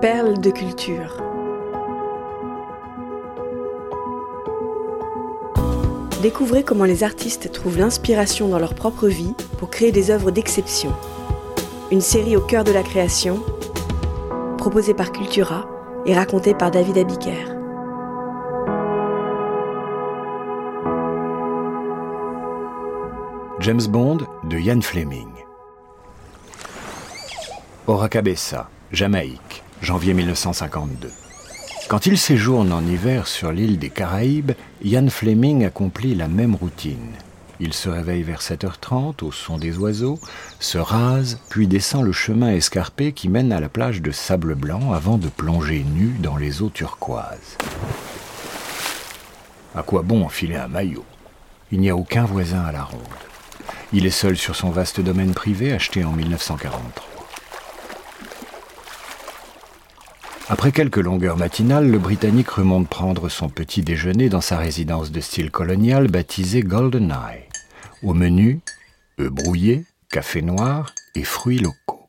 Perles de culture. Découvrez comment les artistes trouvent l'inspiration dans leur propre vie pour créer des œuvres d'exception. Une série au cœur de la création, proposée par Cultura et racontée par David Abiker. James Bond de Ian Fleming. Oracabessa, Jamaïque, janvier 1952. Quand il séjourne en hiver sur l'île des Caraïbes, Ian Fleming accomplit la même routine. Il se réveille vers 7h30 au son des oiseaux, se rase, puis descend le chemin escarpé qui mène à la plage de sable blanc avant de plonger nu dans les eaux turquoises. À quoi bon enfiler un maillot? Il n'y a aucun voisin à la ronde. Il est seul sur son vaste domaine privé acheté en 1943. Après quelques longueurs matinales, le Britannique remonte prendre son petit déjeuner dans sa résidence de style colonial baptisée Golden Eye. Au menu, œufs brouillés, café noir et fruits locaux.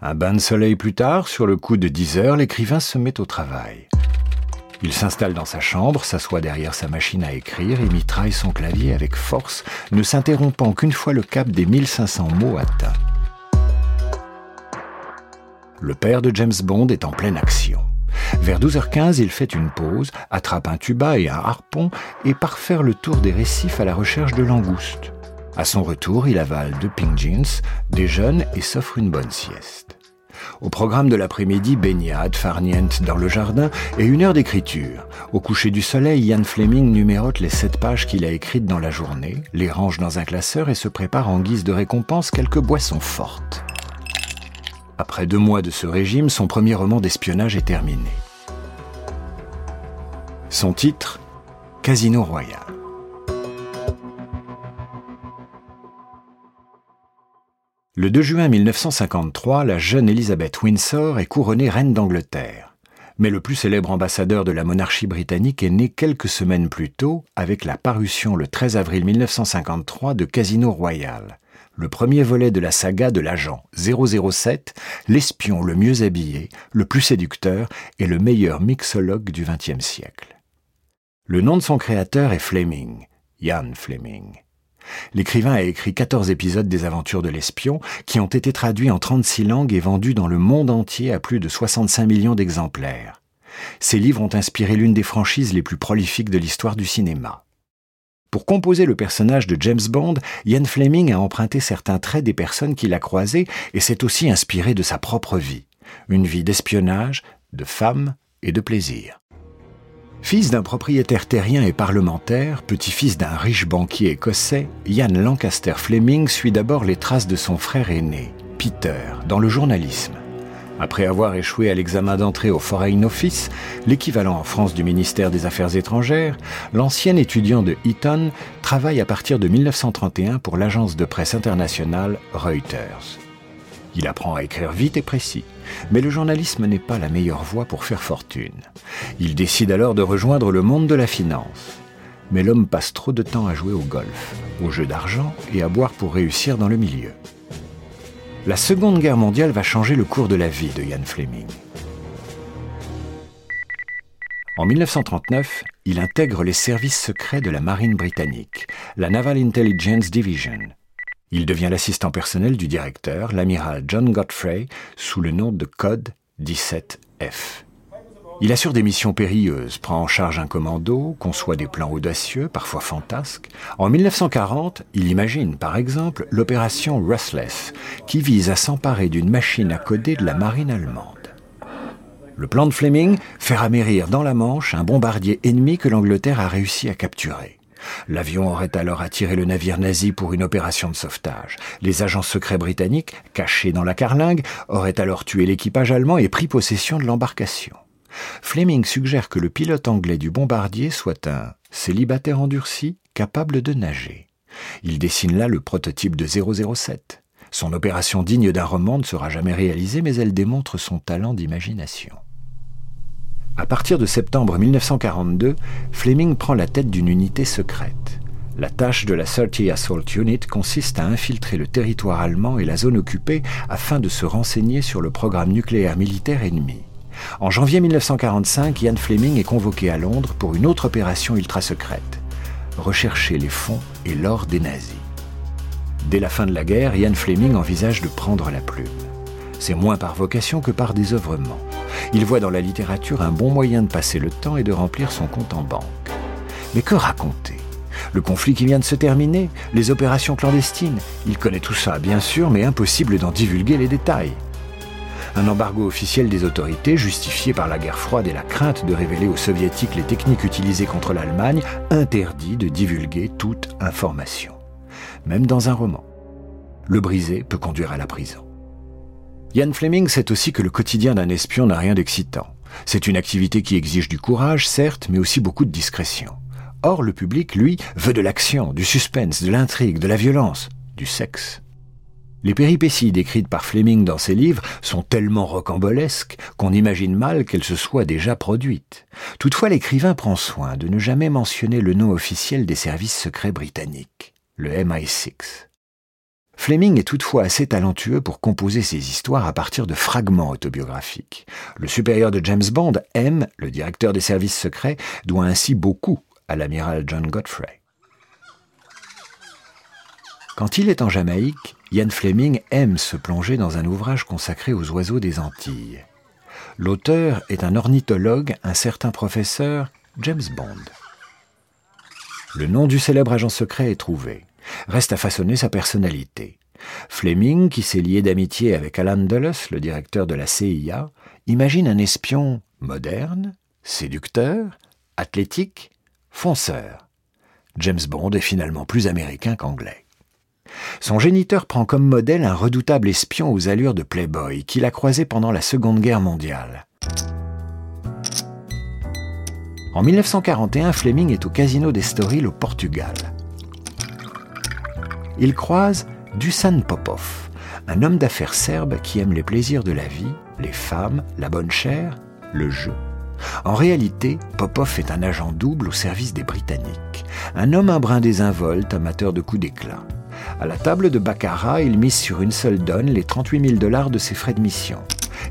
Un bain de soleil plus tard, sur le coup de 10 heures, l'écrivain se met au travail. Il s'installe dans sa chambre, s'assoit derrière sa machine à écrire et mitraille son clavier avec force, ne s'interrompant qu'une fois le cap des 1500 mots atteints. Le père de James Bond est en pleine action. Vers 12h15, il fait une pause, attrape un tuba et un harpon et part faire le tour des récifs à la recherche de langoustes. À son retour, il avale deux pink jeans, déjeune et s'offre une bonne sieste. Au programme de l'après-midi, baignade, farniente dans le jardin et une heure d'écriture. Au coucher du soleil, Ian Fleming numérote les sept pages qu'il a écrites dans la journée, les range dans un classeur et se prépare en guise de récompense quelques boissons fortes. Après deux mois de ce régime, son premier roman d'espionnage est terminé. Son titre Casino Royal. Le 2 juin 1953, la jeune Elizabeth Windsor est couronnée reine d'Angleterre. Mais le plus célèbre ambassadeur de la monarchie britannique est né quelques semaines plus tôt avec la parution le 13 avril 1953 de Casino Royal, le premier volet de la saga de l'agent 007, l'espion le mieux habillé, le plus séducteur et le meilleur mixologue du XXe siècle. Le nom de son créateur est Fleming, Ian Fleming. L'écrivain a écrit 14 épisodes des aventures de l'espion qui ont été traduits en 36 langues et vendus dans le monde entier à plus de 65 millions d'exemplaires. Ces livres ont inspiré l'une des franchises les plus prolifiques de l'histoire du cinéma. Pour composer le personnage de James Bond, Ian Fleming a emprunté certains traits des personnes qu'il a croisées et s'est aussi inspiré de sa propre vie. Une vie d'espionnage, de femme et de plaisir. Fils d'un propriétaire terrien et parlementaire, petit-fils d'un riche banquier écossais, Ian Lancaster Fleming suit d'abord les traces de son frère aîné, Peter, dans le journalisme. Après avoir échoué à l'examen d'entrée au Foreign Office, l'équivalent en France du ministère des Affaires étrangères, l'ancien étudiant de Eton travaille à partir de 1931 pour l'agence de presse internationale Reuters. Il apprend à écrire vite et précis. Mais le journalisme n'est pas la meilleure voie pour faire fortune. Il décide alors de rejoindre le monde de la finance. Mais l'homme passe trop de temps à jouer au golf, au jeu d'argent et à boire pour réussir dans le milieu. La Seconde Guerre mondiale va changer le cours de la vie de Ian Fleming. En 1939, il intègre les services secrets de la marine britannique, la Naval Intelligence Division, il devient l'assistant personnel du directeur, l'amiral John Godfrey, sous le nom de Code 17F. Il assure des missions périlleuses, prend en charge un commando, conçoit des plans audacieux, parfois fantasques. En 1940, il imagine par exemple l'opération Restless, qui vise à s'emparer d'une machine à coder de la marine allemande. Le plan de Fleming, faire amérir dans la Manche un bombardier ennemi que l'Angleterre a réussi à capturer. L'avion aurait alors attiré le navire nazi pour une opération de sauvetage. Les agents secrets britanniques, cachés dans la carlingue, auraient alors tué l'équipage allemand et pris possession de l'embarcation. Fleming suggère que le pilote anglais du bombardier soit un célibataire endurci capable de nager. Il dessine là le prototype de 007. Son opération digne d'un roman ne sera jamais réalisée, mais elle démontre son talent d'imagination. À partir de septembre 1942, Fleming prend la tête d'une unité secrète. La tâche de la 30 Assault Unit consiste à infiltrer le territoire allemand et la zone occupée afin de se renseigner sur le programme nucléaire militaire ennemi. En janvier 1945, Ian Fleming est convoqué à Londres pour une autre opération ultra secrète rechercher les fonds et l'or des nazis. Dès la fin de la guerre, Ian Fleming envisage de prendre la plume. C'est moins par vocation que par désœuvrement. Il voit dans la littérature un bon moyen de passer le temps et de remplir son compte en banque. Mais que raconter? Le conflit qui vient de se terminer, les opérations clandestines. Il connaît tout ça, bien sûr, mais impossible d'en divulguer les détails. Un embargo officiel des autorités, justifié par la guerre froide et la crainte de révéler aux soviétiques les techniques utilisées contre l'Allemagne, interdit de divulguer toute information, même dans un roman. Le briser peut conduire à la prison. Ian Fleming sait aussi que le quotidien d'un espion n'a rien d'excitant. C'est une activité qui exige du courage, certes, mais aussi beaucoup de discrétion. Or, le public, lui, veut de l'action, du suspense, de l'intrigue, de la violence, du sexe. Les péripéties décrites par Fleming dans ses livres sont tellement rocambolesques qu'on imagine mal qu'elles se soient déjà produites. Toutefois, l'écrivain prend soin de ne jamais mentionner le nom officiel des services secrets britanniques, le MI6. Fleming est toutefois assez talentueux pour composer ses histoires à partir de fragments autobiographiques. Le supérieur de James Bond, M, le directeur des services secrets, doit ainsi beaucoup à l'amiral John Godfrey. Quand il est en Jamaïque, Ian Fleming aime se plonger dans un ouvrage consacré aux oiseaux des Antilles. L'auteur est un ornithologue, un certain professeur James Bond. Le nom du célèbre agent secret est trouvé. Reste à façonner sa personnalité. Fleming, qui s'est lié d'amitié avec Alan Dulles, le directeur de la CIA, imagine un espion moderne, séducteur, athlétique, fonceur. James Bond est finalement plus américain qu'anglais. Son géniteur prend comme modèle un redoutable espion aux allures de playboy qu'il a croisé pendant la Seconde Guerre mondiale. En 1941, Fleming est au Casino d'Estoril au Portugal. Il croise Dusan Popov, un homme d'affaires serbe qui aime les plaisirs de la vie, les femmes, la bonne chair, le jeu en réalité, Popov est un agent double au service des Britanniques, un homme un brin désinvolte, amateur de coups d'éclat. À la table de Baccarat, il mise sur une seule donne les 38 000 dollars de ses frais de mission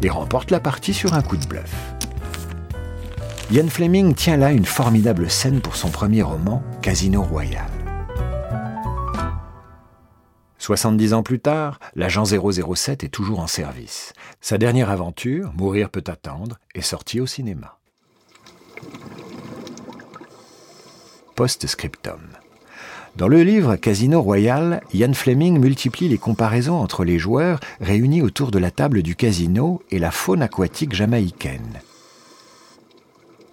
et remporte la partie sur un coup de bluff. Ian Fleming tient là une formidable scène pour son premier roman, Casino Royal. 70 ans plus tard, l'agent 007 est toujours en service. Sa dernière aventure, Mourir peut attendre, est sortie au cinéma. Post-scriptum. Dans le livre Casino Royal, Ian Fleming multiplie les comparaisons entre les joueurs réunis autour de la table du casino et la faune aquatique jamaïcaine.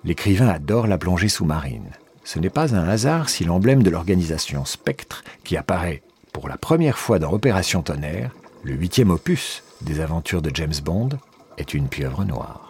L'écrivain adore la plongée sous-marine. Ce n'est pas un hasard si l'emblème de l'organisation Spectre, qui apparaît pour la première fois dans Opération Tonnerre, le huitième opus des aventures de James Bond, est une pieuvre noire.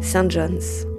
St. John's.